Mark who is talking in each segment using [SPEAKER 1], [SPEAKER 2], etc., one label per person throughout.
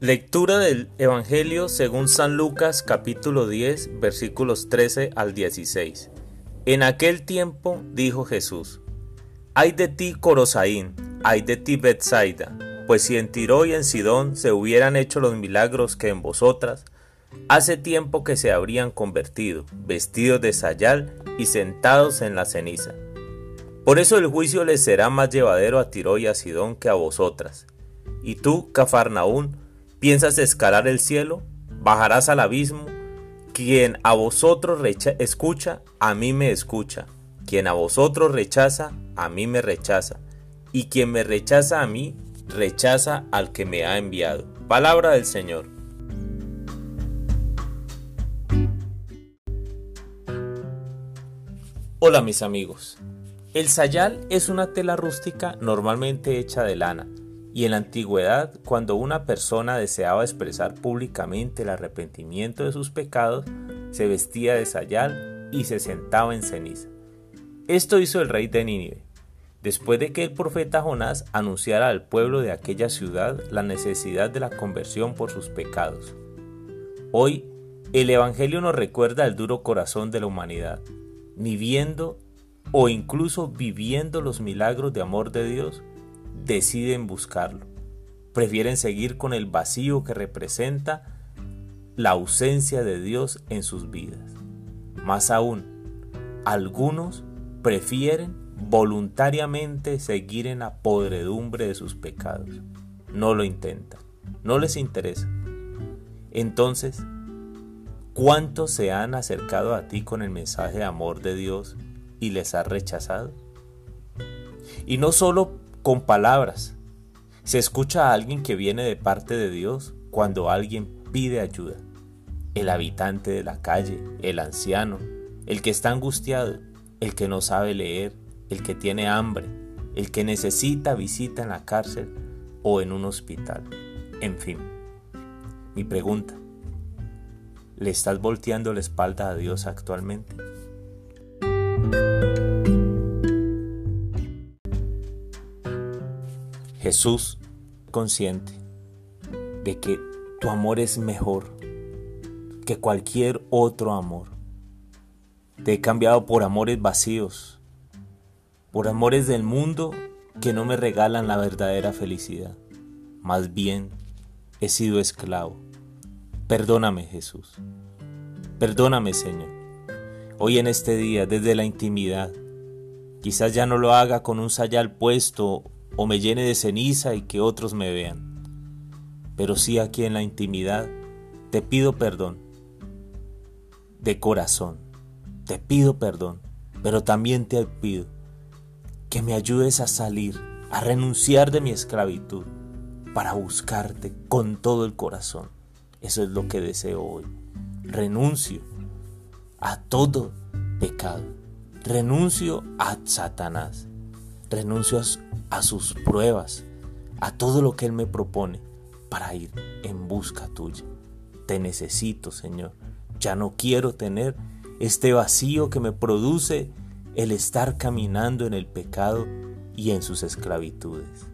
[SPEAKER 1] Lectura del Evangelio según San Lucas capítulo 10 versículos 13 al 16. En aquel tiempo dijo Jesús, Ay de ti Corosaín, ay de ti Bethsaida, pues si en Tiro y en Sidón se hubieran hecho los milagros que en vosotras, hace tiempo que se habrían convertido, vestidos de sayal y sentados en la ceniza. Por eso el juicio les será más llevadero a Tiro y a Sidón que a vosotras. Y tú, Cafarnaún, ¿Piensas escalar el cielo? ¿Bajarás al abismo? Quien a vosotros escucha, a mí me escucha. Quien a vosotros rechaza, a mí me rechaza. Y quien me rechaza a mí, rechaza al que me ha enviado. Palabra del Señor. Hola mis amigos. El sayal es una tela rústica normalmente hecha de lana y en la antigüedad, cuando una persona deseaba expresar públicamente el arrepentimiento de sus pecados, se vestía de sayal y se sentaba en ceniza. Esto hizo el rey de Nínive, después de que el profeta Jonás anunciara al pueblo de aquella ciudad la necesidad de la conversión por sus pecados. Hoy, el Evangelio nos recuerda el duro corazón de la humanidad, ni viendo o incluso viviendo los milagros de amor de Dios, deciden buscarlo. Prefieren seguir con el vacío que representa la ausencia de Dios en sus vidas. Más aún, algunos prefieren voluntariamente seguir en la podredumbre de sus pecados. No lo intentan, no les interesa. Entonces, ¿cuántos se han acercado a ti con el mensaje de amor de Dios y les has rechazado? Y no solo con palabras. Se escucha a alguien que viene de parte de Dios cuando alguien pide ayuda. El habitante de la calle, el anciano, el que está angustiado, el que no sabe leer, el que tiene hambre, el que necesita visita en la cárcel o en un hospital. En fin, mi pregunta, ¿le estás volteando la espalda a Dios actualmente? Jesús consciente de que tu amor es mejor que cualquier otro amor. Te he cambiado por amores vacíos, por amores del mundo que no me regalan la verdadera felicidad. Más bien, he sido esclavo. Perdóname Jesús. Perdóname Señor. Hoy en este día, desde la intimidad, quizás ya no lo haga con un sayal puesto o me llene de ceniza y que otros me vean. Pero sí aquí en la intimidad te pido perdón. De corazón, te pido perdón, pero también te pido que me ayudes a salir, a renunciar de mi esclavitud, para buscarte con todo el corazón. Eso es lo que deseo hoy. Renuncio a todo pecado. Renuncio a Satanás. Renuncio a sus pruebas, a todo lo que Él me propone para ir en busca tuya. Te necesito, Señor. Ya no quiero tener este vacío que me produce el estar caminando en el pecado y en sus esclavitudes.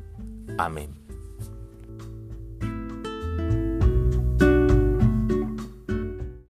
[SPEAKER 1] Amén.